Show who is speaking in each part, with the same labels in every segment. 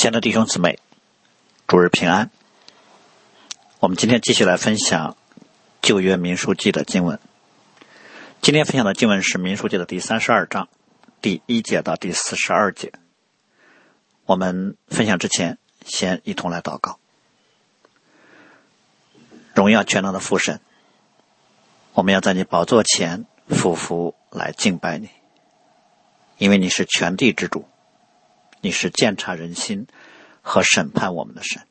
Speaker 1: 亲爱的弟兄姊妹，主日平安。我们今天继续来分享旧约民书记的经文。今天分享的经文是民书记的第三十二章第一节到第四十二节。我们分享之前，先一同来祷告。荣耀全能的父神，我们要在你宝座前俯伏来敬拜你，因为你是全地之主。你是鉴察人心和审判我们的神，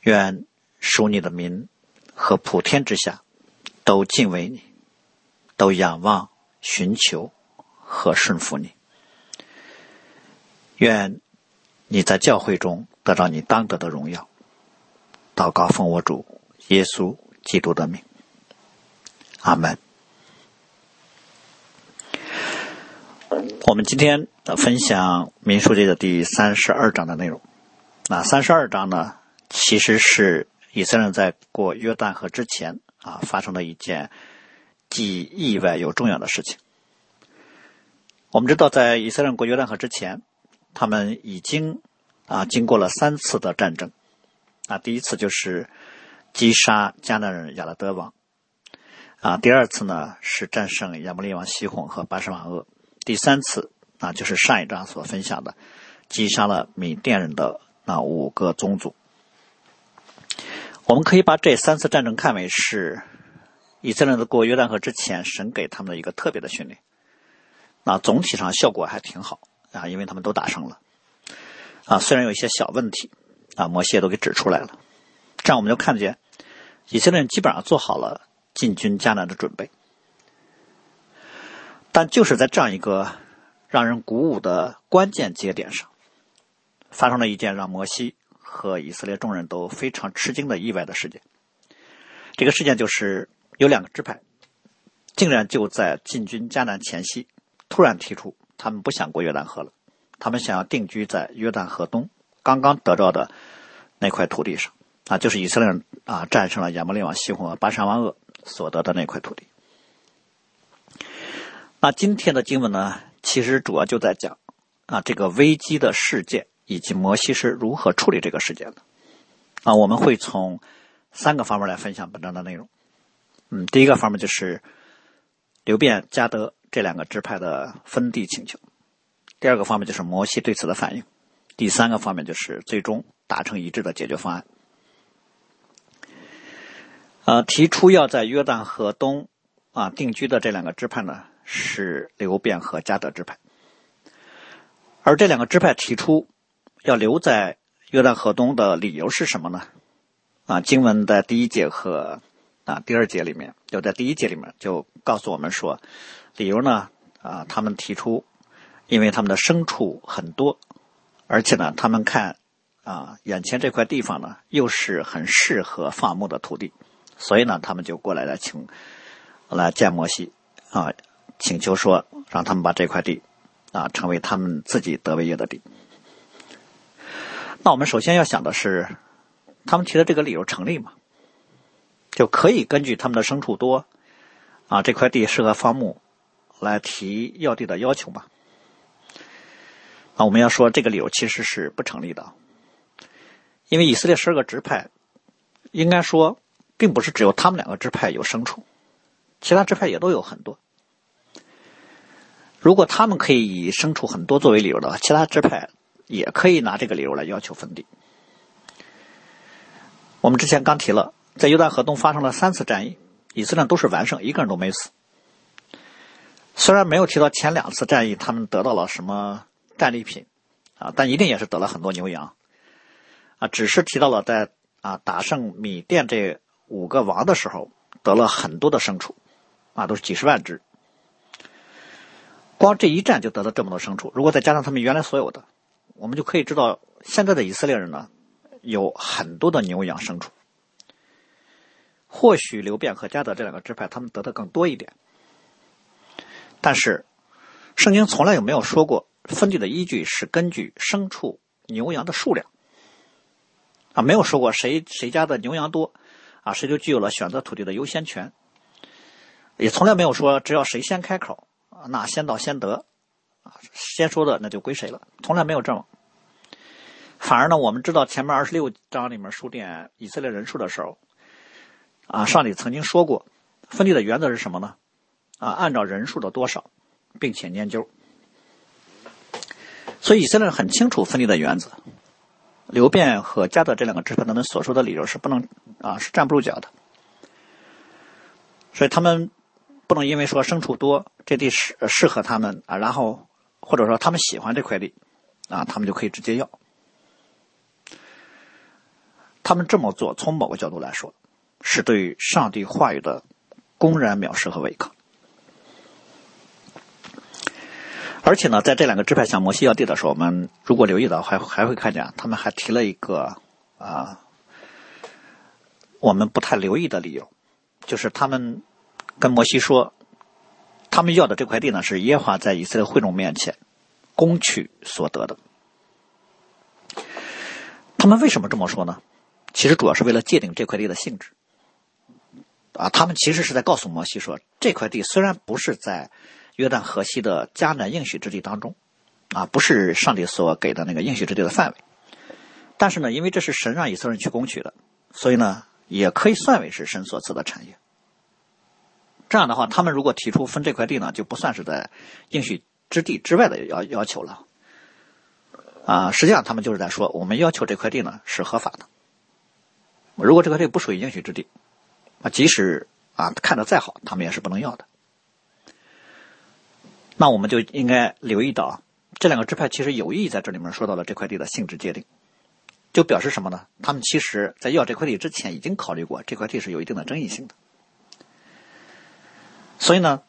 Speaker 1: 愿属你的民和普天之下都敬畏你，都仰望、寻求和顺服你。愿你在教会中得到你当得的荣耀。祷告奉我主耶稣基督的名，阿门。我们今天分享《民数记》的第三十二章的内容。那三十二章呢，其实是以色列人在过约旦河之前啊发生的一件既意外又重要的事情。我们知道，在以色列人过约旦河之前，他们已经啊经过了三次的战争。啊，第一次就是击杀迦南人亚拉德王。啊，第二次呢是战胜亚摩利王西宏和巴什马厄。第三次啊，就是上一章所分享的，击杀了缅甸人的那五个宗族。我们可以把这三次战争看为是以色列人过约旦河之前，神给他们的一个特别的训练。那总体上效果还挺好啊，因为他们都打胜了。啊，虽然有一些小问题啊，摩西都给指出来了。这样我们就看见以色列人基本上做好了进军迦南的准备。但就是在这样一个让人鼓舞的关键节点上，发生了一件让摩西和以色列众人都非常吃惊的意外的事件。这个事件就是有两个支派，竟然就在进军迦南前夕，突然提出他们不想过约旦河了，他们想要定居在约旦河东刚刚得到的那块土地上，啊，就是以色列人啊战胜了亚摩利王西宏和巴山王鄂所得的那块土地。那今天的经文呢，其实主要就在讲啊这个危机的事件以及摩西是如何处理这个事件的。啊，我们会从三个方面来分享本章的内容。嗯，第一个方面就是刘辩、加德这两个支派的分地请求；第二个方面就是摩西对此的反应；第三个方面就是最终达成一致的解决方案。呃，提出要在约旦河东啊定居的这两个支派呢。是刘辩和加德支派，而这两个支派提出要留在约旦河东的理由是什么呢？啊，经文的第一节和啊第二节里面，就在第一节里面就告诉我们说，理由呢啊，他们提出，因为他们的牲畜很多，而且呢，他们看啊眼前这块地方呢又是很适合放牧的土地，所以呢，他们就过来了请来见摩西啊。请求说，让他们把这块地，啊，成为他们自己得为业的地。那我们首先要想的是，他们提的这个理由成立吗？就可以根据他们的牲畜多，啊，这块地适合放牧，来提要地的要求吗？啊，我们要说这个理由其实是不成立的，因为以色列十二个支派，应该说，并不是只有他们两个支派有牲畜，其他支派也都有很多。如果他们可以以牲畜很多作为理由的话，其他支派也可以拿这个理由来要求分地。我们之前刚提了，在约旦河东发生了三次战役，以色列都是完胜，一个人都没死。虽然没有提到前两次战役他们得到了什么战利品啊，但一定也是得了很多牛羊啊。只是提到了在啊打胜米甸这五个王的时候，得了很多的牲畜啊，都是几十万只。光这一战就得到这么多牲畜，如果再加上他们原来所有的，我们就可以知道现在的以色列人呢有很多的牛羊牲畜。或许刘辩和加德这两个支派他们得的更多一点，但是圣经从来有没有说过分地的依据是根据牲畜牛羊的数量啊，没有说过谁谁家的牛羊多啊，谁就具有了选择土地的优先权，也从来没有说只要谁先开口。那先到先得，啊，先说的那就归谁了，从来没有这么。反而呢，我们知道前面二十六章里面数点以色列人数的时候，啊，上帝曾经说过，分地的原则是什么呢？啊，按照人数的多少，并且研究。所以以色列人很清楚分地的原则。刘辩和加德这两个支派他们所说的理由是不能啊，是站不住脚的。所以他们不能因为说牲畜多，这地适适合他们啊，然后或者说他们喜欢这块地啊，他们就可以直接要。他们这么做，从某个角度来说，是对上帝话语的公然藐视和违抗。而且呢，在这两个支派向摩西要地的时候，我们如果留意到，还还会看见他们还提了一个啊，我们不太留意的理由，就是他们跟摩西说，他们要的这块地呢，是耶和华在以色列会众面前攻取所得的。他们为什么这么说呢？其实主要是为了界定这块地的性质。啊，他们其实是在告诉摩西说，这块地虽然不是在。约旦河西的迦南应许之地当中，啊，不是上帝所给的那个应许之地的范围。但是呢，因为这是神让以色列人去攻取的，所以呢，也可以算为是神所赐的产业。这样的话，他们如果提出分这块地呢，就不算是在应许之地之外的要要求了。啊，实际上他们就是在说，我们要求这块地呢是合法的。如果这块地不属于应许之地，啊，即使啊看的再好，他们也是不能要的。那我们就应该留意到，这两个支派其实有意在这里面说到了这块地的性质界定，就表示什么呢？他们其实在要这块地之前已经考虑过这块地是有一定的争议性的，所以呢，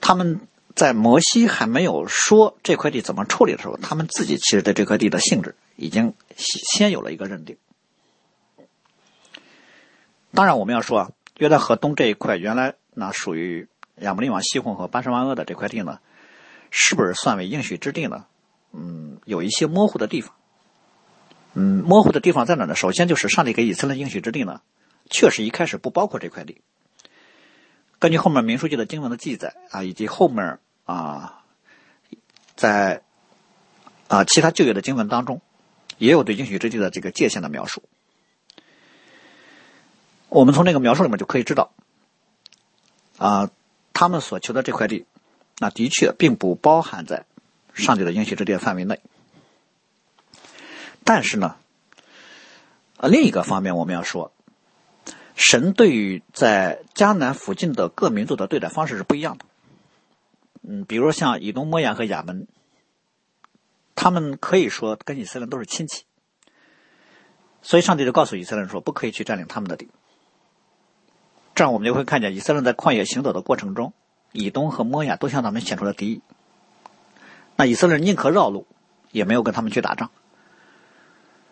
Speaker 1: 他们在摩西还没有说这块地怎么处理的时候，他们自己其实对这块地的性质已经先有了一个认定。当然，我们要说啊，约旦河东这一块原来那属于。亚摩利王西宏和巴什万厄的这块地呢，是不是算为应许之地呢？嗯，有一些模糊的地方。嗯，模糊的地方在哪呢？首先就是上帝给以色列应许之地呢，确实一开始不包括这块地。根据后面民书记的经文的记载啊，以及后面啊，在啊其他旧约的经文当中，也有对应许之地的这个界限的描述。我们从这个描述里面就可以知道啊。他们所求的这块地，那的确并不包含在上帝的应许之地的范围内。但是呢，啊，另一个方面我们要说，神对于在迦南附近的各民族的对待方式是不一样的。嗯，比如像以东、摩亚和亚门，他们可以说跟以色列都是亲戚，所以上帝就告诉以色列人说，不可以去占领他们的地。这样我们就会看见以色列在旷野行走的过程中，以东和摩亚都向他们显出了敌意。那以色列人宁可绕路，也没有跟他们去打仗。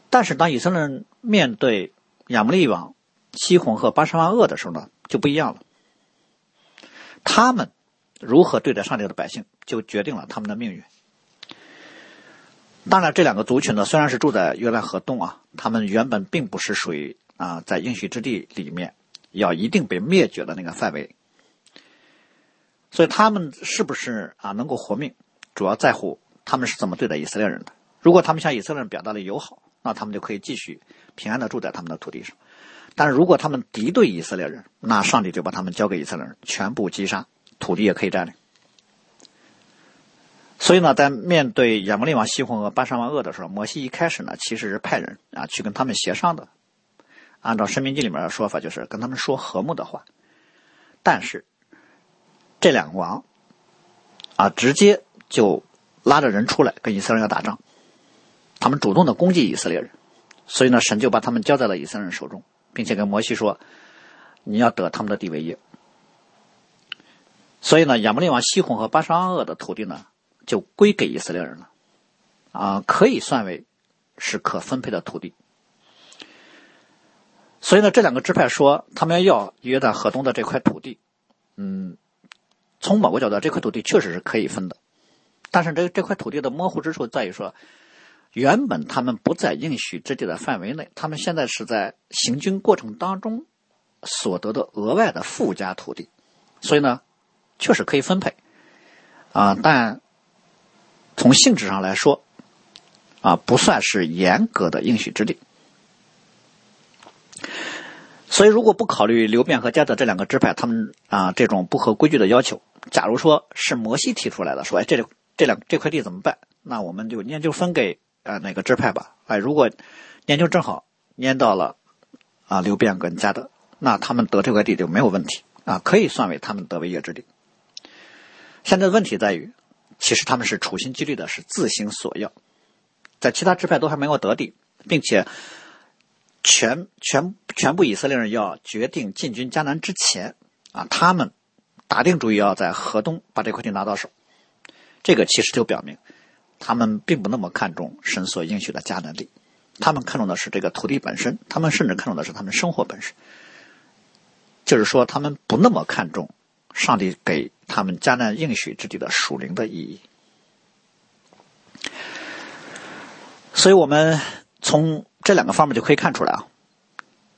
Speaker 1: 但是当以色列人面对亚摩利王西红和巴沙万恶的时候呢，就不一样了。他们如何对待上帝的百姓，就决定了他们的命运。当然，这两个族群呢，虽然是住在约旦河东啊，他们原本并不是属于啊在应许之地里面。要一定被灭绝的那个范围，所以他们是不是啊能够活命，主要在乎他们是怎么对待以色列人的。如果他们向以色列人表达了友好，那他们就可以继续平安的住在他们的土地上；但是如果他们敌对以色列人，那上帝就把他们交给以色列人，全部击杀，土地也可以占领。所以呢，在面对亚摩利王西宏和巴沙王恶的时候，摩西一开始呢其实是派人啊去跟他们协商的。按照《申命记》里面的说法，就是跟他们说和睦的话，但是这两个王啊，直接就拉着人出来跟以色列人要打仗，他们主动的攻击以色列人，所以呢，神就把他们交在了以色列人手中，并且跟摩西说：“你要得他们的地为业。”所以呢，亚摩利王西宏和巴沙阿的土地呢，就归给以色列人了，啊，可以算为是可分配的土地。所以呢，这两个支派说他们要约旦河东的这块土地，嗯，从某个角度，这块土地确实是可以分的，但是这这块土地的模糊之处在于说，原本他们不在应许之地的范围内，他们现在是在行军过程当中所得的额外的附加土地，所以呢，确实可以分配，啊，但从性质上来说，啊，不算是严格的应许之地。所以，如果不考虑流变和迦得这两个支派，他们啊这种不合规矩的要求，假如说是摩西提出来的，说哎，这这两这块地怎么办？那我们就念就分给啊哪个支派吧。哎，如果研究正好研到了啊流变跟迦得，那他们得这块地就没有问题啊，可以算为他们得为业之地。现在问题在于，其实他们是处心积虑的，是自行索要，在其他支派都还没有得地，并且全全全部以色列人要决定进军迦南之前啊，他们打定主意要在河东把这块地拿到手。这个其实就表明，他们并不那么看重神所应许的迦南地，他们看重的是这个土地本身，他们甚至看重的是他们生活本身，就是说，他们不那么看重。上帝给他们迦南应许之地的属灵的意义，所以我们从这两个方面就可以看出来啊，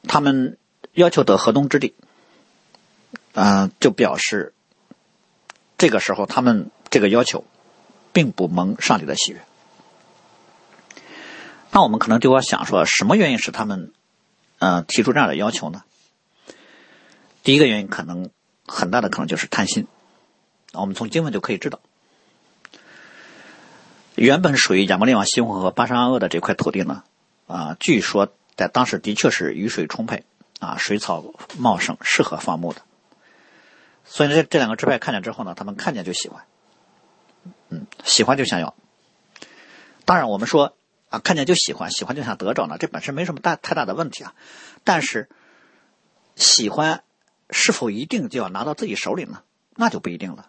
Speaker 1: 他们要求得河东之地，啊，就表示这个时候他们这个要求并不蒙上帝的喜悦。那我们可能就要想说，什么原因使他们呃提出这样的要求呢？第一个原因可能。很大的可能就是贪心，我们从经文就可以知道，原本属于亚摩利王西宏和巴沙阿厄的这块土地呢，啊，据说在当时的确是雨水充沛，啊，水草茂盛，适合放牧的。所以这这两个支派看见之后呢，他们看见就喜欢，喜欢就想要。当然，我们说啊，看见就喜欢，喜欢就想得着呢，这本身没什么大太大的问题啊。但是喜欢。是否一定就要拿到自己手里呢？那就不一定了。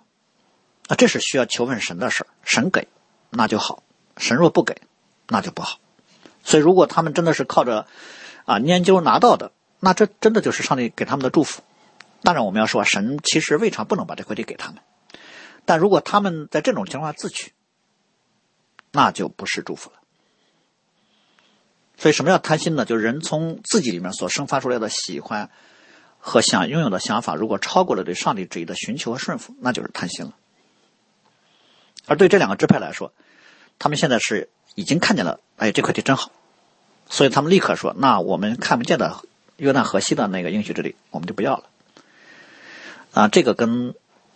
Speaker 1: 啊，这是需要求问神的事儿，神给那就好，神若不给，那就不好。所以，如果他们真的是靠着啊研究拿到的，那这真的就是上帝给他们的祝福。当然，我们要说，神其实未尝不能把这块地给他们。但如果他们在这种情况下自取，那就不是祝福了。所以，什么叫贪心呢？就是人从自己里面所生发出来的喜欢。和想拥有的想法，如果超过了对上帝旨意的寻求和顺服，那就是贪心了。而对这两个支派来说，他们现在是已经看见了，哎，这块地真好，所以他们立刻说：“那我们看不见的约旦河西的那个应许之地，我们就不要了。”啊，这个跟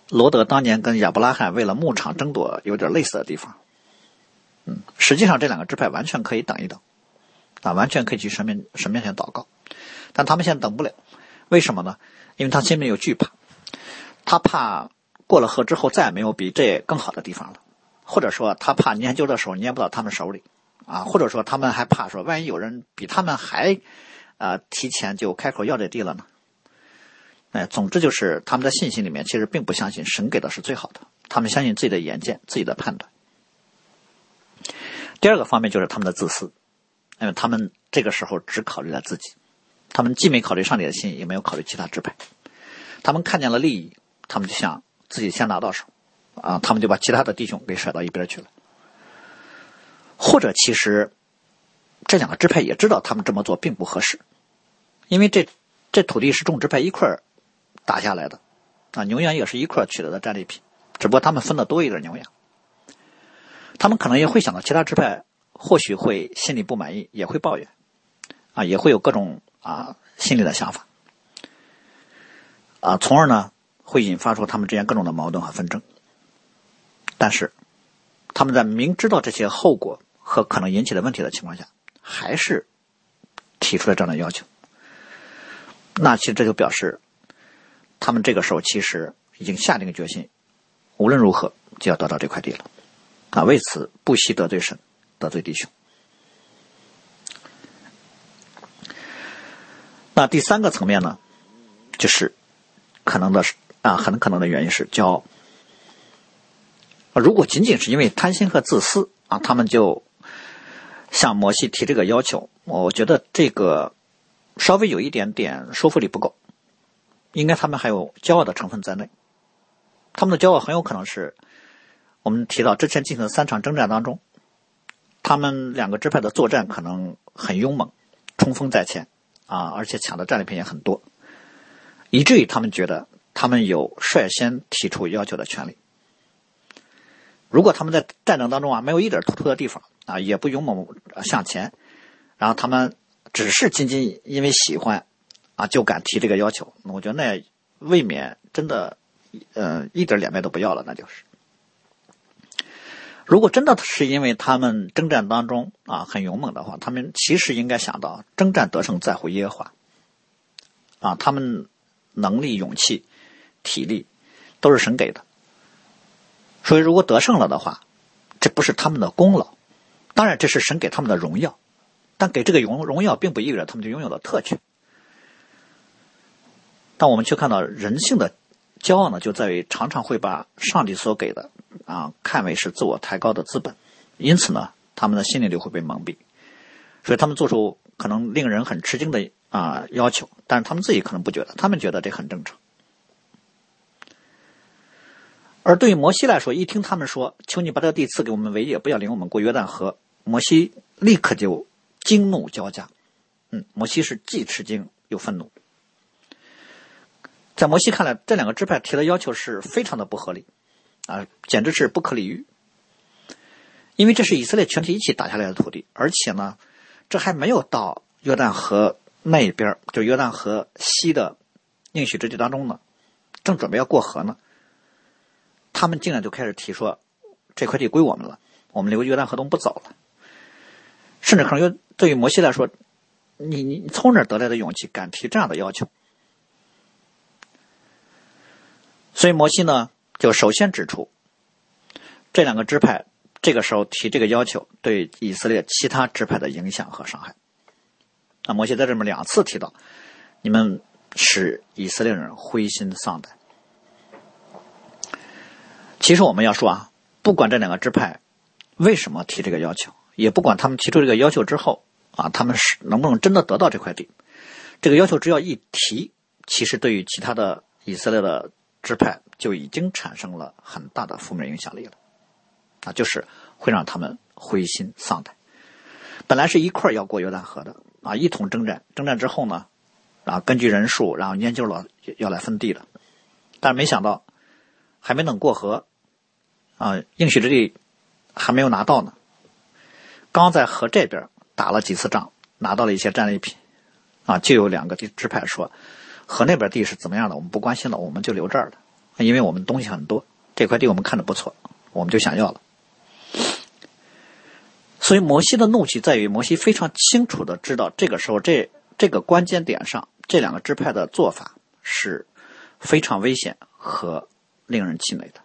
Speaker 1: 罗德当年跟亚伯拉罕为了牧场争夺有点类似的地方。嗯，实际上这两个支派完全可以等一等，啊，完全可以去神面神面前祷告，但他们现在等不了。为什么呢？因为他心里有惧怕，他怕过了河之后再也没有比这更好的地方了，或者说他怕研究的时候捏不到他们手里，啊，或者说他们还怕说万一有人比他们还，啊，提前就开口要这地了呢？哎，总之就是他们的信心里面其实并不相信神给的是最好的，他们相信自己的眼见、自己的判断。第二个方面就是他们的自私，因为他们这个时候只考虑了自己。他们既没考虑上帝的心，也没有考虑其他支派。他们看见了利益，他们就想自己先拿到手，啊，他们就把其他的弟兄给甩到一边去了。或者，其实这两个支派也知道他们这么做并不合适，因为这这土地是众支派一块打下来的，啊，牛羊也是一块取得的战利品，只不过他们分的多一点牛羊。他们可能也会想到其他支派或许会心里不满意，也会抱怨，啊，也会有各种。啊，心里的想法，啊，从而呢会引发出他们之间各种的矛盾和纷争。但是，他们在明知道这些后果和可能引起的问题的情况下，还是提出了这样的要求。那其实这就表示，他们这个时候其实已经下定决心，无论如何就要得到这块地了。啊，为此不惜得罪神，得罪弟兄。那第三个层面呢，就是可能的是啊，很可能的原因是骄傲。如果仅仅是因为贪心和自私啊，他们就向摩西提这个要求，我觉得这个稍微有一点点说服力不够，应该他们还有骄傲的成分在内。他们的骄傲很有可能是我们提到之前进行的三场征战当中，他们两个支派的作战可能很勇猛，冲锋在前。啊，而且抢的战利品也很多，以至于他们觉得他们有率先提出要求的权利。如果他们在战争当中啊没有一点突出的地方啊，也不勇猛向前，然后他们只是仅仅因为喜欢啊，就敢提这个要求，我觉得那未免真的，呃，一点脸面都不要了，那就是。如果真的是因为他们征战当中啊很勇猛的话，他们其实应该想到，征战得胜在乎耶和华，啊，他们能力、勇气、体力都是神给的，所以如果得胜了的话，这不是他们的功劳，当然这是神给他们的荣耀，但给这个荣荣耀并不意味着他们就拥有了特权。但我们却看到人性的骄傲呢，就在于常常会把上帝所给的。啊，看为是自我抬高的资本，因此呢，他们的心灵就会被蒙蔽，所以他们做出可能令人很吃惊的啊要求，但是他们自己可能不觉得，他们觉得这很正常。而对于摩西来说，一听他们说“求你把这个地赐给我们为业，不要领我们过约旦河”，摩西立刻就惊怒交加。嗯，摩西是既吃惊又愤怒。在摩西看来，这两个支派提的要求是非常的不合理。啊，简直是不可理喻！因为这是以色列全体一起打下来的土地，而且呢，这还没有到约旦河那一边，就约旦河西的应许之地当中呢，正准备要过河呢，他们竟然就开始提说，这块地归我们了，我们留约旦河东不走了。甚至可能又对于摩西来说，你你从哪得来的勇气，敢提这样的要求？所以摩西呢？就首先指出，这两个支派这个时候提这个要求，对以色列其他支派的影响和伤害。那摩西在这么两次提到，你们使以色列人灰心丧胆。其实我们要说啊，不管这两个支派为什么提这个要求，也不管他们提出这个要求之后啊，他们是能不能真的得到这块地，这个要求只要一提，其实对于其他的以色列的。支派就已经产生了很大的负面影响力了，啊，就是会让他们灰心丧胆。本来是一块要过约旦河的，啊，一同征战，征战之后呢，啊，根据人数，然后研究了要来分地的，但没想到还没等过河，啊，应许之地还没有拿到呢，刚在河这边打了几次仗，拿到了一些战利品，啊，就有两个支派说。河那边地是怎么样的？我们不关心了，我们就留这儿了，因为我们东西很多，这块地我们看着不错，我们就想要了。所以摩西的怒气在于，摩西非常清楚的知道，这个时候这这个关键点上，这两个支派的做法是非常危险和令人气馁的。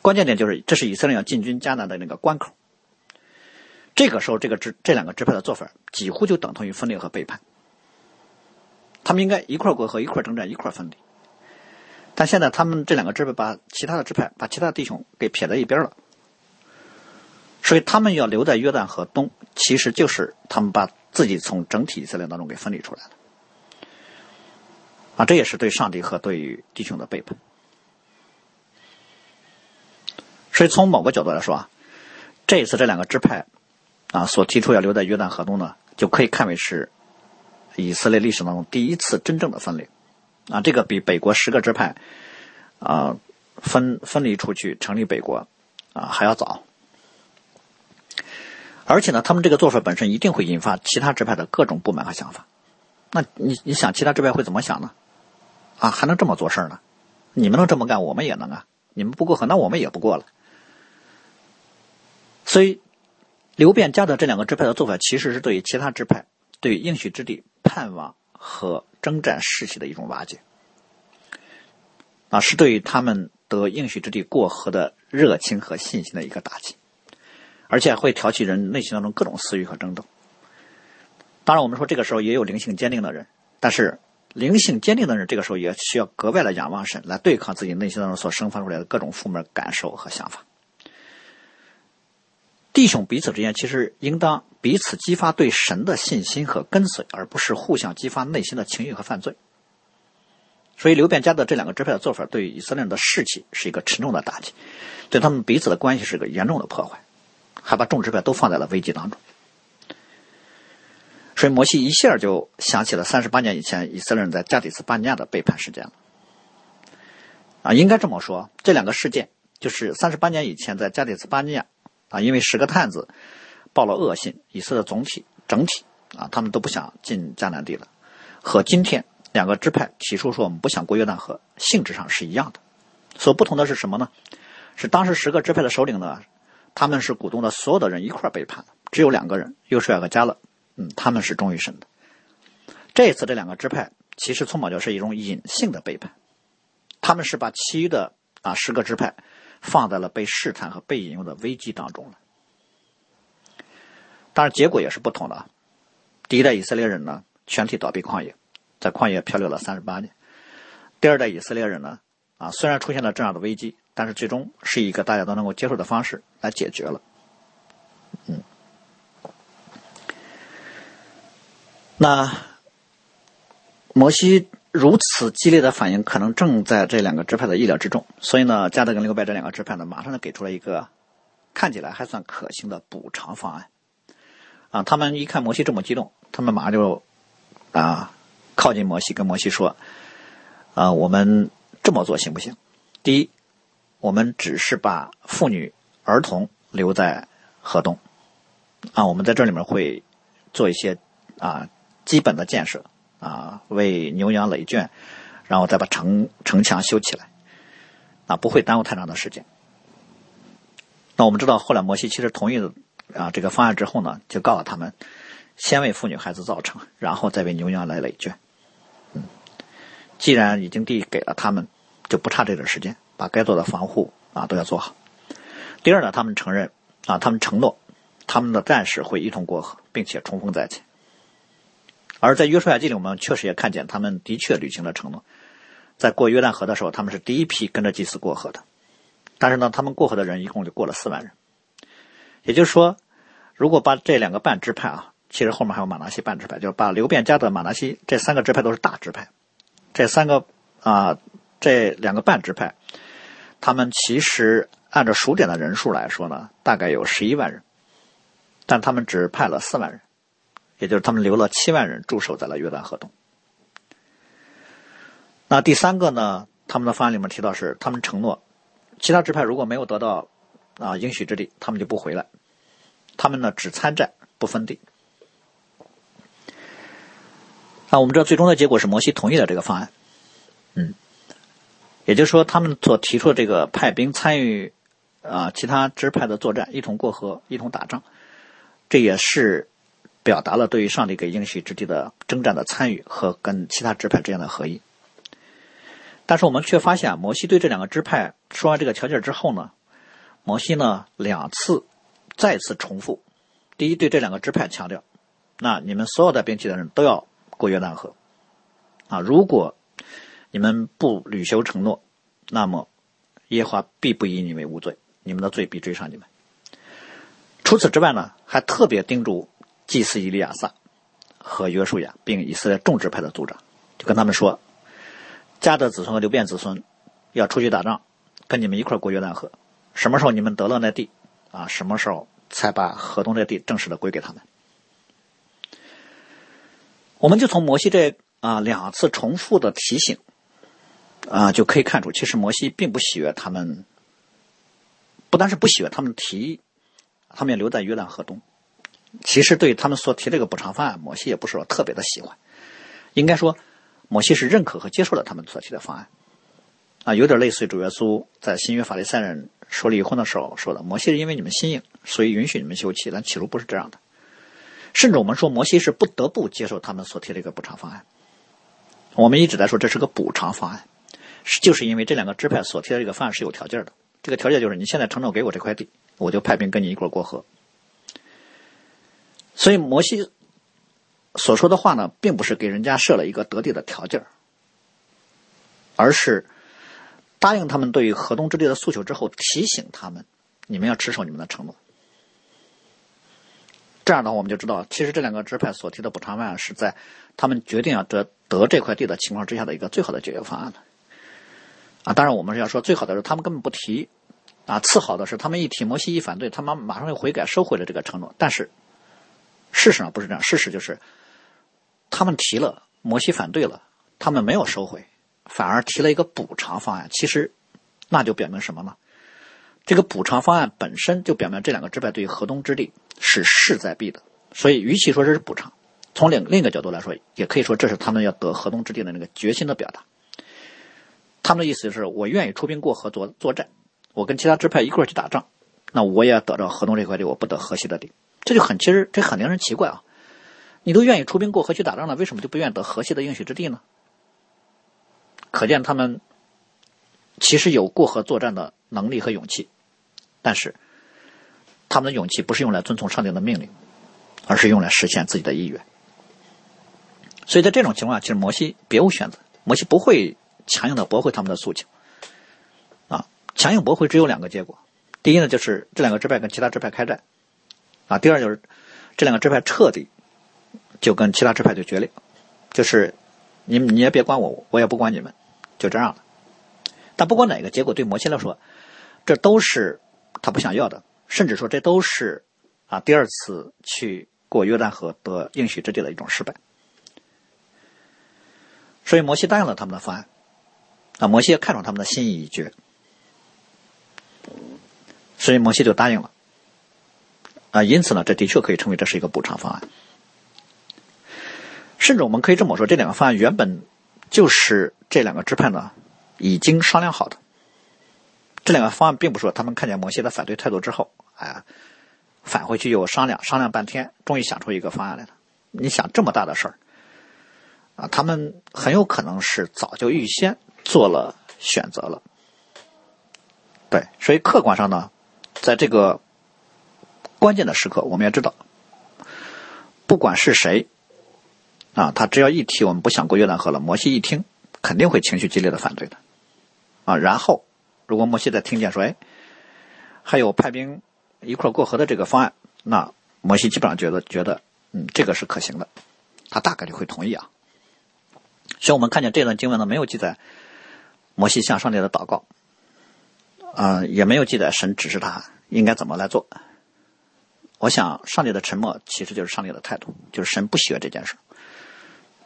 Speaker 1: 关键点就是，这是以色列要进军迦南的那个关口。这个时候，这个支这两个支派的做法，几乎就等同于分裂和背叛。他们应该一块过河，一块征战，一块分离。但现在他们这两个支派把其他的支派、把其他的弟兄给撇在一边了，所以他们要留在约旦河东，其实就是他们把自己从整体以色列当中给分离出来了。啊，这也是对上帝和对于弟兄的背叛。所以从某个角度来说啊，这一次这两个支派啊所提出要留在约旦河东呢，就可以看为是。以色列历史当中第一次真正的分裂，啊，这个比北国十个支派，啊，分分离出去成立北国，啊还要早。而且呢，他们这个做法本身一定会引发其他支派的各种不满和想法。那你你想，其他支派会怎么想呢？啊，还能这么做事呢？你们能这么干，我们也能啊。你们不过河，那我们也不过了。所以，刘辩、加的这两个支派的做法，其实是对于其他支派。对应许之地盼望和征战士气的一种瓦解，啊，是对于他们得应许之地过河的热情和信心的一个打击，而且会挑起人内心当中各种私欲和争斗。当然，我们说这个时候也有灵性坚定的人，但是灵性坚定的人这个时候也需要格外的仰望神，来对抗自己内心当中所生发出来的各种负面感受和想法。弟兄彼此之间，其实应当彼此激发对神的信心和跟随，而不是互相激发内心的情欲和犯罪。所以，刘辩、家的这两个支派的做法，对于以色列人的士气是一个沉重的打击，对他们彼此的关系是个严重的破坏，还把众支派都放在了危机当中。所以，摩西一下就想起了三十八年以前以色列人在加底斯巴尼亚的背叛事件了。啊，应该这么说，这两个事件就是三十八年以前在加底斯巴尼亚。啊，因为十个探子报了恶信，以色列总体整体啊，他们都不想进迦南地了，和今天两个支派提出说我们不想过约旦河，性质上是一样的。所不同的是什么呢？是当时十个支派的首领呢，他们是鼓动了所有的人一块背叛的，只有两个人，约书亚和加勒，嗯，他们是忠于神的。这一次这两个支派其实从某就是一种隐性的背叛，他们是把其余的啊十个支派放在了被试探和被引诱的危机当中了。当然结果也是不同的。第一代以色列人呢，全体倒闭旷野，在旷野漂流了三十八年；第二代以色列人呢。啊，虽然出现了这样的危机，但是最终是一个大家都能够接受的方式来解决了。嗯，那摩西如此激烈的反应，可能正在这两个支派的意料之中。所以呢，加德跟刘拜这两个支派呢，马上就给出了一个看起来还算可行的补偿方案。啊，他们一看摩西这么激动，他们马上就啊靠近摩西，跟摩西说：“啊，我们。”这么做行不行？第一，我们只是把妇女、儿童留在河东，啊，我们在这里面会做一些啊基本的建设，啊，为牛羊垒圈，然后再把城城墙修起来，啊，不会耽误太长的时间。那我们知道，后来摩西其实同意了啊这个方案之后呢，就告诉他们，先为妇女孩子造成，然后再为牛羊来垒圈。嗯，既然已经地给了他们。就不差这点时间，把该做的防护啊都要做好。第二呢，他们承认啊，他们承诺他们的战士会一同过河，并且冲锋在前。而在约书亚记里，我们确实也看见他们的确履行了承诺，在过约旦河的时候，他们是第一批跟着祭司过河的。但是呢，他们过河的人一共就过了四万人。也就是说，如果把这两个半支派啊，其实后面还有马拿西半支派，就是把流变家的马拿西这三个支派都是大支派，这三个啊。这两个半支派，他们其实按照数点的人数来说呢，大概有十一万人，但他们只派了四万人，也就是他们留了七万人驻守在了约旦河东。那第三个呢，他们的方案里面提到是，他们承诺，其他支派如果没有得到啊应许之地，他们就不回来，他们呢只参战不分地。那我们知道最终的结果是摩西同意了这个方案，嗯。也就是说，他们所提出的这个派兵参与啊其他支派的作战，一同过河，一同打仗，这也是表达了对于上帝给应许之地的征战的参与和跟其他支派之间的合一。但是我们却发现，摩西对这两个支派说完这个条件之后呢，摩西呢两次再次重复：第一，对这两个支派强调，那你们所有的兵器的人都要过约旦河啊，如果。你们不履行承诺，那么耶和华必不以你为无罪，你们的罪必追上你们。除此之外呢，还特别叮嘱祭司以利亚撒和约书亚，并以色列众支派的族长，就跟他们说：加德子孙和流变子孙要出去打仗，跟你们一块过约旦河。什么时候你们得了那地啊？什么时候才把河东这地正式的归给他们？我们就从摩西这啊两次重复的提醒。啊，就可以看出，其实摩西并不喜悦他们，不单是不喜悦他们提议，他们也留在约旦河东。其实对他们所提这个补偿方案，摩西也不是说特别的喜欢。应该说，摩西是认可和接受了他们所提的方案。啊，有点类似于主耶稣在新约法利赛人说离婚的时候说的：“摩西是因为你们心硬，所以允许你们休妻。”但起初不是这样的。甚至我们说，摩西是不得不接受他们所提的一个补偿方案。我们一直在说这是个补偿方案。是，就是因为这两个支派所提的这个方案是有条件的。这个条件就是你现在承诺给我这块地，我就派兵跟你一块过河。所以摩西所说的话呢，并不是给人家设了一个得地的条件，而是答应他们对于河东之地的诉求之后，提醒他们，你们要持守你们的承诺。这样的话，我们就知道，其实这两个支派所提的补偿方案是在他们决定要得得这块地的情况之下的一个最好的解决方案了。啊，当然我们是要说最好的是他们根本不提，啊，次好的是他们一提，摩西一反对，他们马上又悔改，收回了这个承诺。但是事实上不是这样，事实就是他们提了，摩西反对了，他们没有收回，反而提了一个补偿方案。其实那就表明什么呢？这个补偿方案本身就表明这两个支派对于河东之地是势在必得，所以与其说这是补偿，从另另一个角度来说，也可以说这是他们要得河东之地的那个决心的表达。他们的意思就是，我愿意出兵过河作作战，我跟其他支派一块去打仗，那我也得到河东这块地，我不得河西的地。这就很其实这很令人奇怪啊！你都愿意出兵过河去打仗了，为什么就不愿意得河西的应许之地呢？可见他们其实有过河作战的能力和勇气，但是他们的勇气不是用来遵从上帝的命令，而是用来实现自己的意愿。所以在这种情况下，其实摩西别无选择，摩西不会强硬的驳回他们的诉求。啊，强硬驳回只有两个结果：第一呢，就是这两个支派跟其他支派开战。啊，第二就是这两个支派彻底就跟其他支派就决裂，就是你你也别管我，我也不管你们，就这样了。但不管哪个结果对摩西来说，这都是他不想要的，甚至说这都是啊第二次去过约旦河得应许之地的一种失败。所以摩西答应了他们的方案，啊，摩西也看中他们的心意已决，所以摩西就答应了。啊，因此呢，这的确可以称为这是一个补偿方案。甚至我们可以这么说，这两个方案原本就是这两个支派呢已经商量好的。这两个方案并不是说他们看见摩西的反对态度之后，哎，返回去又商量商量半天，终于想出一个方案来了。你想这么大的事儿啊，他们很有可能是早就预先做了选择了。对，所以客观上呢，在这个。关键的时刻，我们要知道，不管是谁，啊，他只要一提我们不想过约旦河了，摩西一听肯定会情绪激烈的反对的，啊，然后如果摩西再听见说，哎，还有派兵一块过河的这个方案，那摩西基本上觉得觉得，嗯，这个是可行的，他大概率会同意啊。所以我们看见这段经文呢，没有记载摩西向上帝的祷告，啊，也没有记载神指示他应该怎么来做。我想，上帝的沉默其实就是上帝的态度，就是神不喜悦这件事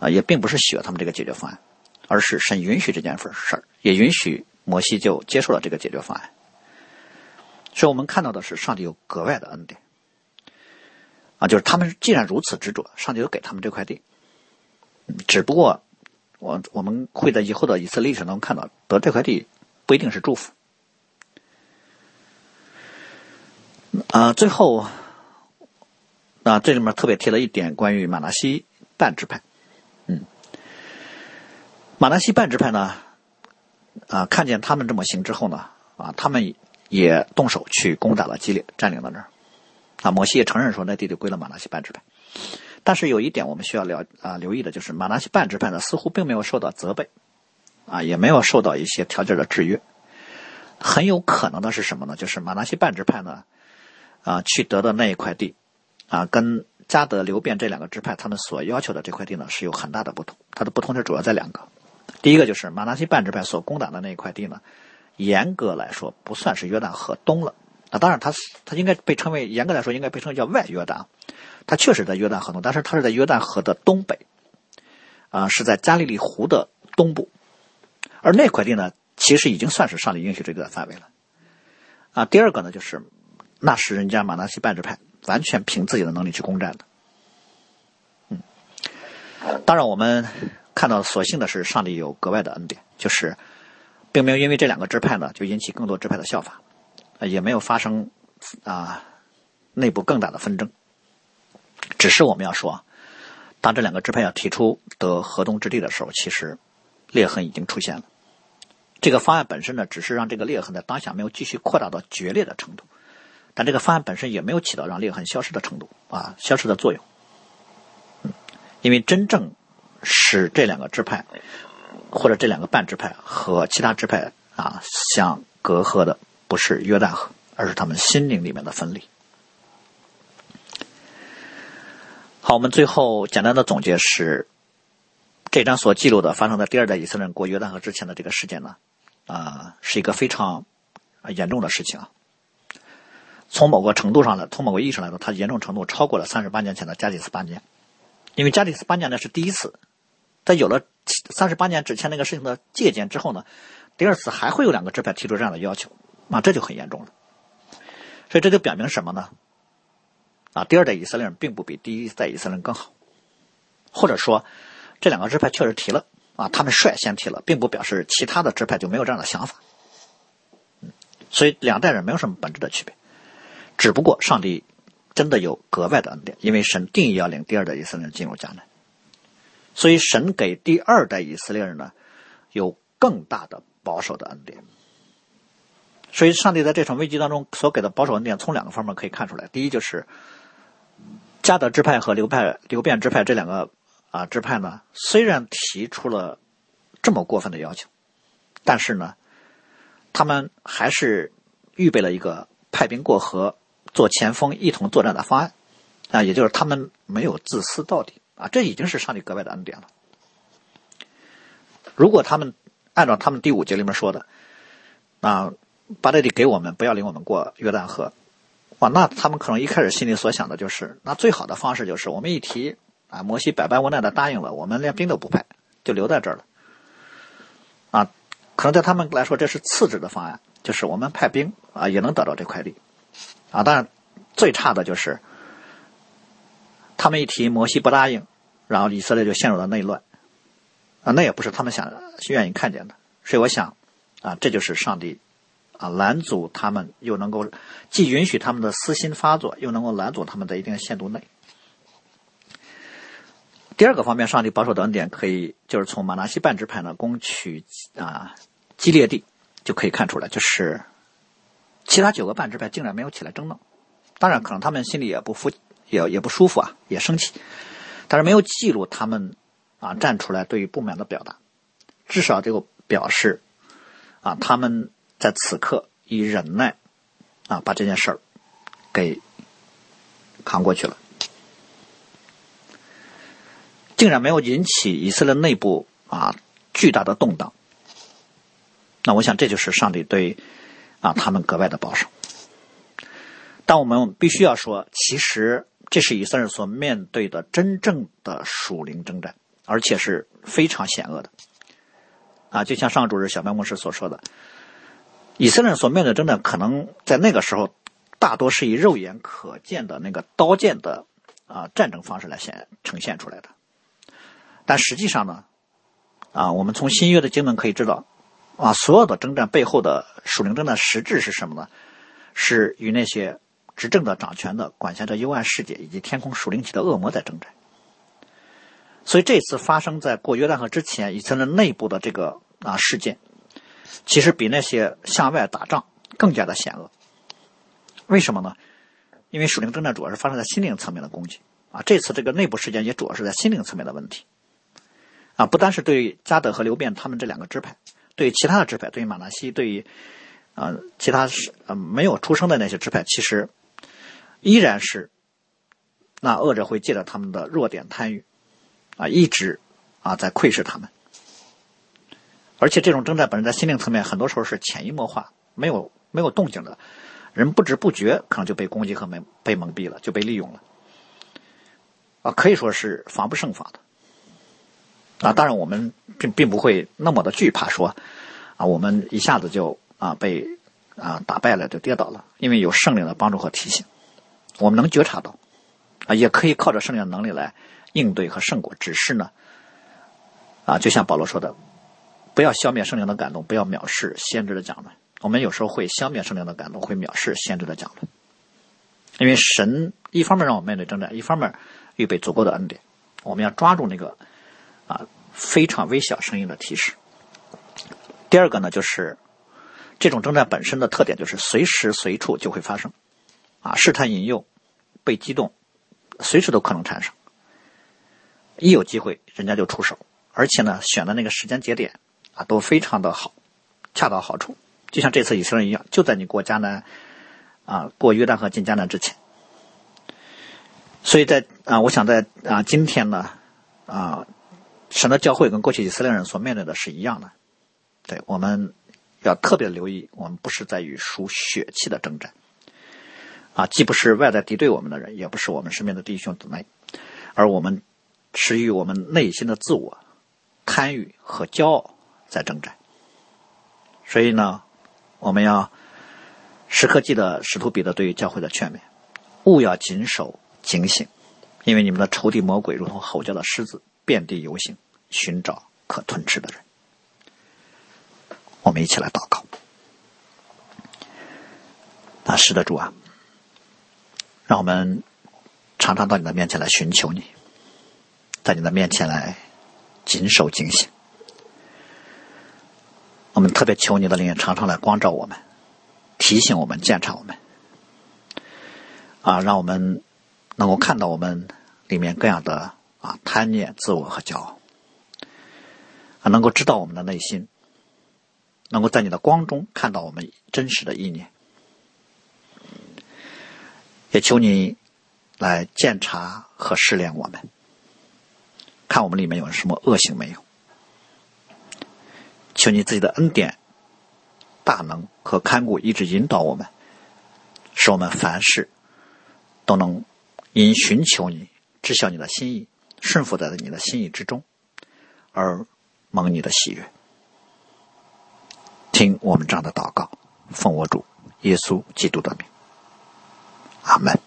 Speaker 1: 啊，也并不是喜悦他们这个解决方案，而是神允许这件事儿，也允许摩西就接受了这个解决方案。所以我们看到的是，上帝有格外的恩典啊，就是他们既然如此执着，上帝就给他们这块地。只不过，我我们会在以后的一次历史中看到，得这块地不一定是祝福啊，最后。那这里面特别提了一点关于马纳西半支派，嗯，马纳西半支派呢，啊，看见他们这么行之后呢，啊，他们也动手去攻打了基列，占领了那儿，啊，摩西也承认说那地就归了马纳西半支派，但是有一点我们需要了啊留意的就是马纳西半支派呢似乎并没有受到责备，啊，也没有受到一些条件的制约，很有可能的是什么呢？就是马纳西半支派呢，啊，去得的那一块地。啊，跟加德、流变这两个支派，他们所要求的这块地呢，是有很大的不同。它的不同是主要在两个，第一个就是马纳西半支派所攻打的那一块地呢，严格来说不算是约旦河东了。啊，当然它它应该被称为严格来说应该被称为叫外约旦，它确实在约旦河东，但是它是在约旦河的东北，啊，是在加利利湖的东部，而那块地呢，其实已经算是上帝应许这个范围了。啊，第二个呢，就是那是人家马纳西半支派。完全凭自己的能力去攻占的，嗯，当然我们看到，所幸的是上帝有格外的恩典，就是并没有因为这两个支派呢就引起更多支派的效法，也没有发生啊内部更大的纷争。只是我们要说，当这两个支派要提出得河东之地的时候，其实裂痕已经出现了。这个方案本身呢，只是让这个裂痕在当下没有继续扩大到决裂的程度。但这个方案本身也没有起到让裂痕消失的程度啊，消失的作用。嗯，因为真正使这两个支派或者这两个半支派和其他支派啊相隔阂的，不是约旦河，而是他们心灵里面的分离。好，我们最后简单的总结是，这章所记录的发生在第二代以色列人过约旦河之前的这个事件呢，啊，是一个非常严重的事情啊。从某个程度上来，从某个意义上来说，它严重程度超过了三十八年前的加里斯八年，因为加里斯八年呢是第一次，在有了三十八年之前那个事情的借鉴之后呢，第二次还会有两个支派提出这样的要求，啊，这就很严重了。所以这就表明什么呢？啊，第二代以色列人并不比第一代以色列人更好，或者说这两个支派确实提了啊，他们率先提了，并不表示其他的支派就没有这样的想法。所以两代人没有什么本质的区别，只不过上帝真的有格外的恩典，因为神定义要领第二代以色列人进入迦南，所以神给第二代以色列人呢有更大的保守的恩典。所以上帝在这场危机当中所给的保守恩典，从两个方面可以看出来：第一，就是加德支派和流派流变支派这两个啊支派呢，虽然提出了这么过分的要求，但是呢。他们还是预备了一个派兵过河、做前锋、一同作战的方案，啊，也就是他们没有自私到底啊，这已经是上帝格外的恩典了。如果他们按照他们第五节里面说的，啊，把这地给我们不要领我们过约旦河，哇，那他们可能一开始心里所想的就是，那最好的方式就是我们一提啊，摩西百般无奈的答应了，我们连兵都不派，就留在这儿了，啊。可能对他们来说，这是次之的方案，就是我们派兵啊，也能得到这块地，啊，当然最差的就是他们一提摩西不答应，然后以色列就陷入了内乱，啊，那也不是他们想愿意看见的，所以我想啊，这就是上帝啊拦阻他们，又能够既允许他们的私心发作，又能够拦阻他们在一定限度内。第二个方面，上帝保守的恩典可以就是从马拿西半支派呢攻取啊。激烈地就可以看出来，就是其他九个半支派竟然没有起来争闹。当然，可能他们心里也不服，也也不舒服啊，也生气，但是没有记录他们啊站出来对于不满的表达。至少这个表示啊，他们在此刻以忍耐啊把这件事儿给扛过去了，竟然没有引起以色列内部啊巨大的动荡。那我想，这就是上帝对啊他们格外的保守。但我们必须要说，其实这是以色列所面对的真正的属灵征战，而且是非常险恶的。啊，就像上主日小办公室所说的，以色列所面对的征战，可能在那个时候大多是以肉眼可见的那个刀剑的啊战争方式来显呈现出来的。但实际上呢，啊，我们从新约的经文可以知道。啊，所有的征战背后的属灵征战实质是什么呢？是与那些执政的、掌权的、管辖着幽暗世界以及天空属灵体的恶魔在征战。所以这次发生在过约旦河之前以色列内部的这个啊事件，其实比那些向外打仗更加的险恶。为什么呢？因为属灵征战主要是发生在心灵层面的攻击啊。这次这个内部事件也主要是在心灵层面的问题啊，不单是对加德和刘辩他们这两个支派。对其他的支派，对于马纳西，对于啊其他是呃没有出生的那些支派，其实依然是那恶者会借着他们的弱点贪欲啊，一直啊在窥视他们。而且这种征战本身在心灵层面，很多时候是潜移默化，没有没有动静的，人不知不觉可能就被攻击和蒙被蒙蔽了，就被利用了啊，可以说是防不胜防的。啊，当然我们并并不会那么的惧怕，说啊，我们一下子就啊被啊打败了，就跌倒了，因为有圣灵的帮助和提醒，我们能觉察到啊，也可以靠着圣灵的能力来应对和胜过。只是呢，啊，就像保罗说的，不要消灭圣灵的感动，不要藐视先知的讲论。我们有时候会消灭圣灵的感动，会藐视先知的讲论，因为神一方面让我们面对征战，一方面预备足够的恩典，我们要抓住那个。啊，非常微小声音的提示。第二个呢，就是这种征战本身的特点，就是随时随处就会发生。啊，试探引诱，被激动，随时都可能产生。一有机会，人家就出手，而且呢，选的那个时间节点啊，都非常的好，恰到好处。就像这次以色列一样，就在你过迦南啊，过约旦河进迦南之前。所以在啊，我想在啊，今天呢，啊。神的教会跟过去以色列人所面对的是一样的，对，我们要特别留意，我们不是在与属血气的征战，啊，既不是外在敌对我们的人，也不是我们身边的弟兄姊妹，而我们是与我们内心的自我、贪欲和骄傲在征战。所以呢，我们要时刻记得使徒彼得对于教会的劝勉：勿要谨守警醒，因为你们的仇敌魔鬼如同吼叫的狮子，遍地游行，寻找可吞吃的人。我们一起来祷告。那是的，主啊，让我们常常到你的面前来寻求你，在你的面前来谨守警醒。我们特别求你的灵常常来光照我们，提醒我们、检查我们，啊，让我们能够看到我们里面各样的啊贪念、自我和骄傲，啊，能够知道我们的内心，能够在你的光中看到我们真实的意念，也求你来检查和试炼我们，看我们里面有什么恶行没有。求你自己的恩典、大能和看顾，一直引导我们，使我们凡事都能因寻求你、知晓你的心意、顺服在你的心意之中，而蒙你的喜悦。听我们这样的祷告，奉我主耶稣基督的名，阿门。